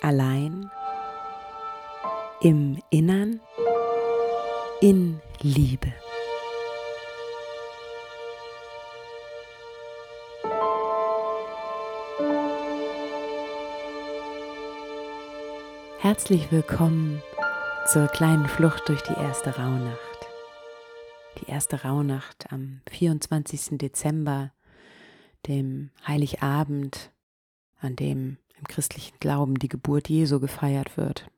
allein, im Innern, in Liebe. Herzlich willkommen zur kleinen Flucht durch die erste Rauhnacht. Die erste Rauhnacht am 24. Dezember, dem Heiligabend, an dem im christlichen Glauben die Geburt Jesu gefeiert wird.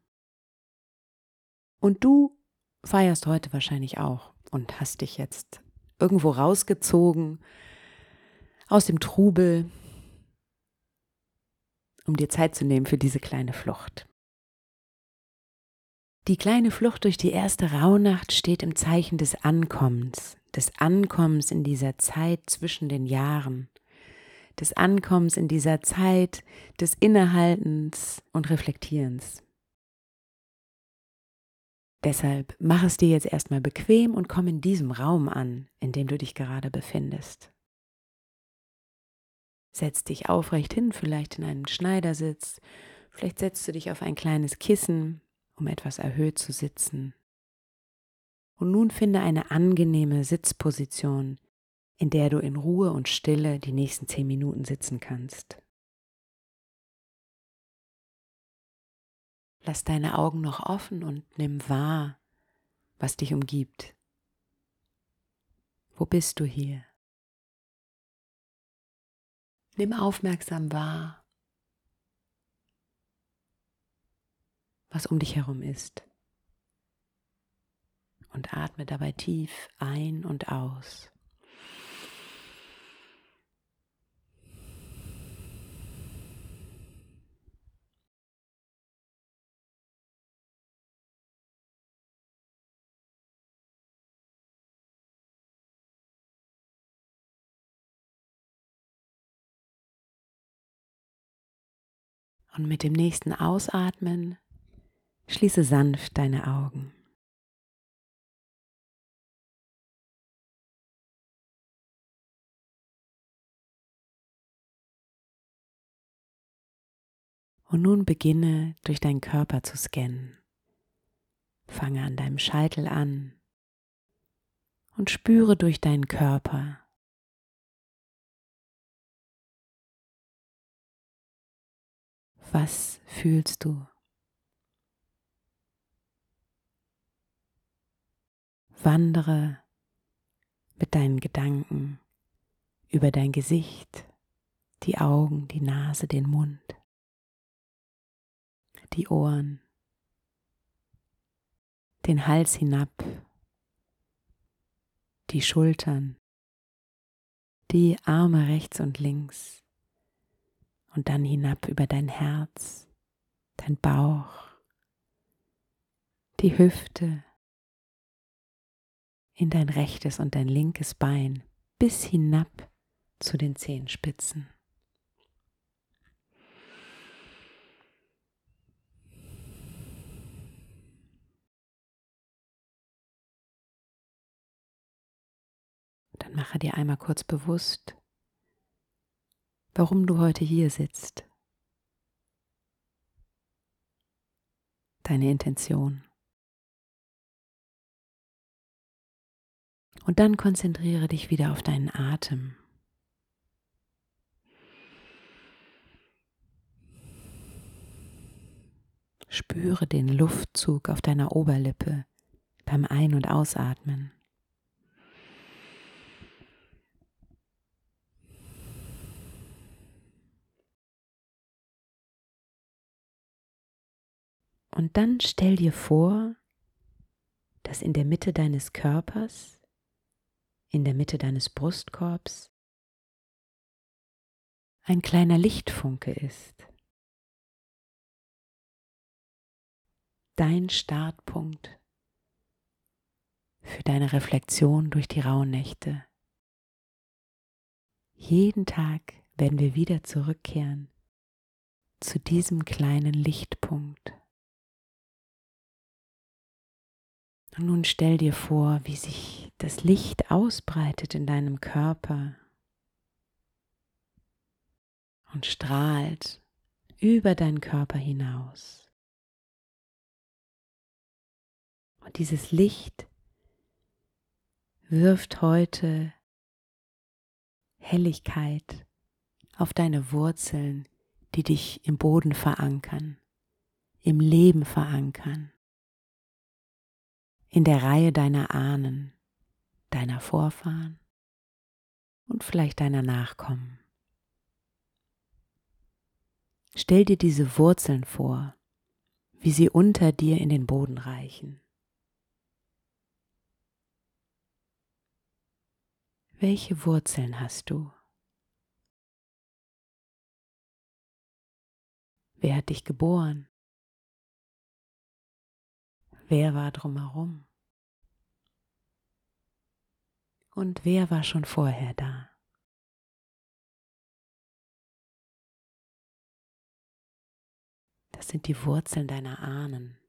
Und du feierst heute wahrscheinlich auch und hast dich jetzt irgendwo rausgezogen aus dem Trubel, um dir Zeit zu nehmen für diese kleine Flucht. Die kleine Flucht durch die erste Rauhnacht steht im Zeichen des Ankommens, des Ankommens in dieser Zeit zwischen den Jahren, des Ankommens in dieser Zeit des Innehaltens und Reflektierens. Deshalb mach es dir jetzt erstmal bequem und komm in diesem Raum an, in dem du dich gerade befindest. Setz dich aufrecht hin, vielleicht in einen Schneidersitz, vielleicht setzt du dich auf ein kleines Kissen, um etwas erhöht zu sitzen. Und nun finde eine angenehme Sitzposition, in der du in Ruhe und Stille die nächsten zehn Minuten sitzen kannst. Lass deine Augen noch offen und nimm wahr, was dich umgibt. Wo bist du hier? Nimm aufmerksam wahr, was um dich herum ist. Und atme dabei tief ein und aus. Und mit dem nächsten Ausatmen schließe sanft deine Augen. Und nun beginne durch deinen Körper zu scannen. Fange an deinem Scheitel an und spüre durch deinen Körper, Was fühlst du? Wandere mit deinen Gedanken über dein Gesicht, die Augen, die Nase, den Mund, die Ohren, den Hals hinab, die Schultern, die Arme rechts und links und dann hinab über dein Herz, dein Bauch, die Hüfte, in dein rechtes und dein linkes Bein bis hinab zu den Zehenspitzen. Dann mache dir einmal kurz bewusst, warum du heute hier sitzt. Deine Intention. Und dann konzentriere dich wieder auf deinen Atem. Spüre den Luftzug auf deiner Oberlippe beim Ein- und Ausatmen. Und dann stell dir vor, dass in der Mitte deines Körpers, in der Mitte deines Brustkorbs, ein kleiner Lichtfunke ist. dein Startpunkt für deine Reflexion durch die Rauhnächte. Jeden Tag werden wir wieder zurückkehren zu diesem kleinen Lichtpunkt. Und nun stell dir vor, wie sich das Licht ausbreitet in deinem Körper und strahlt über deinen Körper hinaus. Und dieses Licht wirft heute Helligkeit auf deine Wurzeln, die dich im Boden verankern, im Leben verankern, in der Reihe deiner Ahnen, deiner Vorfahren und vielleicht deiner Nachkommen. Stell dir diese Wurzeln vor, wie sie unter dir in den Boden reichen. Welche Wurzeln hast du? Wer hat dich geboren? Wer war drumherum? Und wer war schon vorher da? Das sind die Wurzeln deiner Ahnen.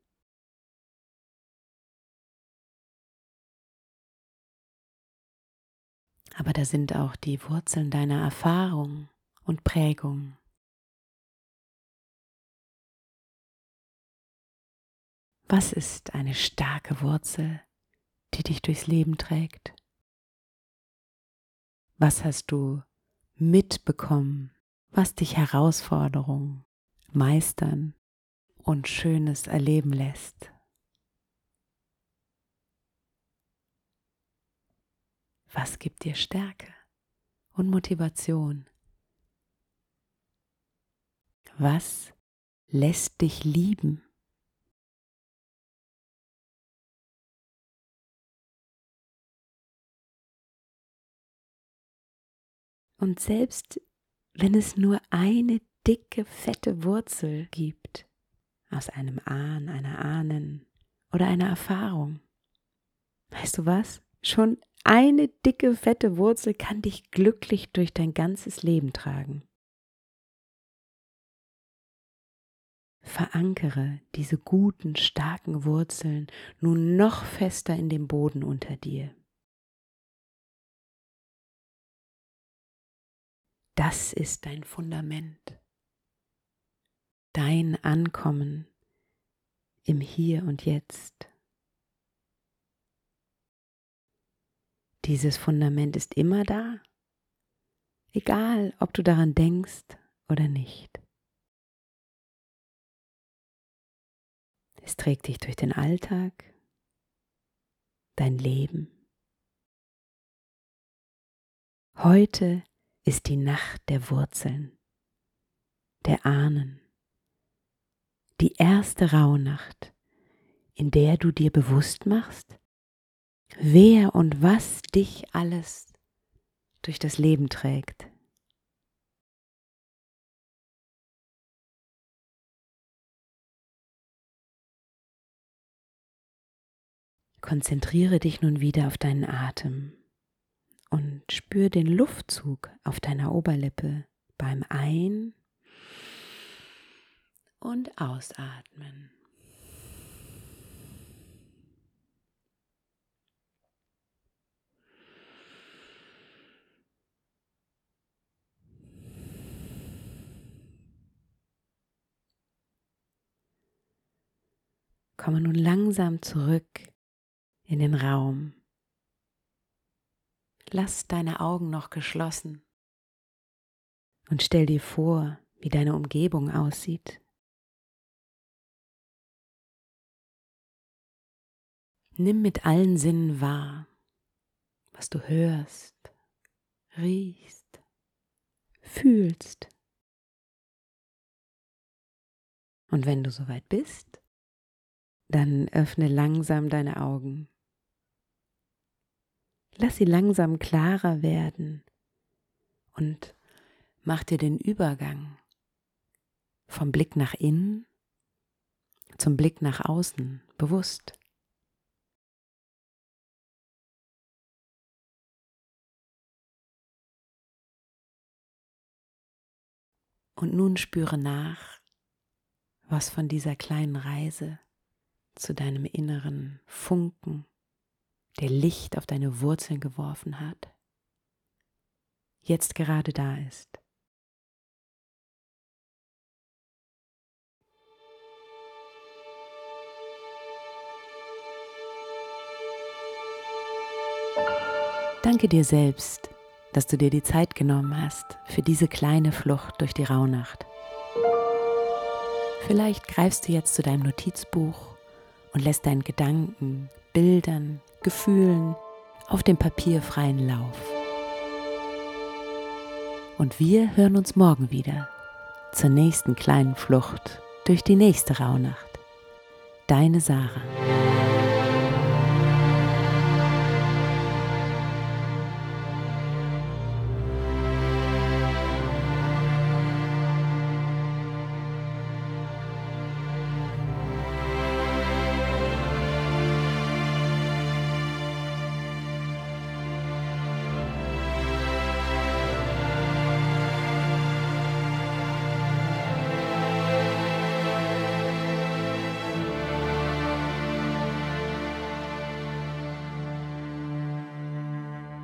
aber da sind auch die Wurzeln deiner Erfahrung und Prägung. Was ist eine starke Wurzel, die dich durchs Leben trägt? Was hast du mitbekommen, was dich Herausforderungen meistern und Schönes erleben lässt? Was gibt dir Stärke und Motivation? Was lässt dich lieben? Und selbst wenn es nur eine dicke, fette Wurzel gibt, aus einem Ahn, einer Ahnen oder einer Erfahrung, weißt du was? Schon eine dicke, fette Wurzel kann dich glücklich durch dein ganzes Leben tragen. Verankere diese guten, starken Wurzeln nun noch fester in dem Boden unter dir. Das ist dein Fundament, dein Ankommen im Hier und Jetzt. Dieses Fundament ist immer da, egal ob du daran denkst oder nicht. Es trägt dich durch den Alltag, dein Leben. Heute ist die Nacht der Wurzeln, der Ahnen, die erste Rauhnacht, in der du dir bewusst machst, wer und was dich alles durch das Leben trägt. Konzentriere dich nun wieder auf deinen Atem und spür den Luftzug auf deiner Oberlippe beim Ein- und Ausatmen. Komme nun langsam zurück in den Raum. Lass deine Augen noch geschlossen und stell dir vor, wie deine Umgebung aussieht. Nimm mit allen Sinnen wahr, was du hörst, riechst, fühlst. Und wenn du soweit bist, dann öffne langsam deine Augen. Lass sie langsam klarer werden und mach dir den Übergang vom Blick nach innen zum Blick nach außen bewusst. Und nun spüre nach, was von dieser kleinen Reise zu deinem inneren Funken, der Licht auf deine Wurzeln geworfen hat, jetzt gerade da ist. Danke dir selbst, dass du dir die Zeit genommen hast für diese kleine Flucht durch die Rauhnacht. Vielleicht greifst du jetzt zu deinem Notizbuch und lässt deinen Gedanken, Bildern, Gefühlen auf dem Papier freien Lauf. Und wir hören uns morgen wieder zur nächsten kleinen Flucht durch die nächste Rauhnacht. Deine Sarah.